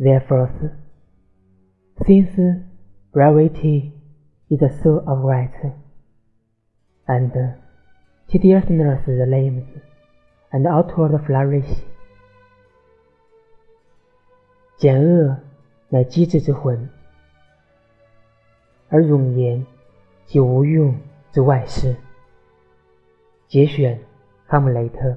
Therefore, since brevity is the soul of right, and tediousness the limbs, and outward flourish，简恶乃机智之魂，而冗言即无用之外事。节选《哈姆雷特》。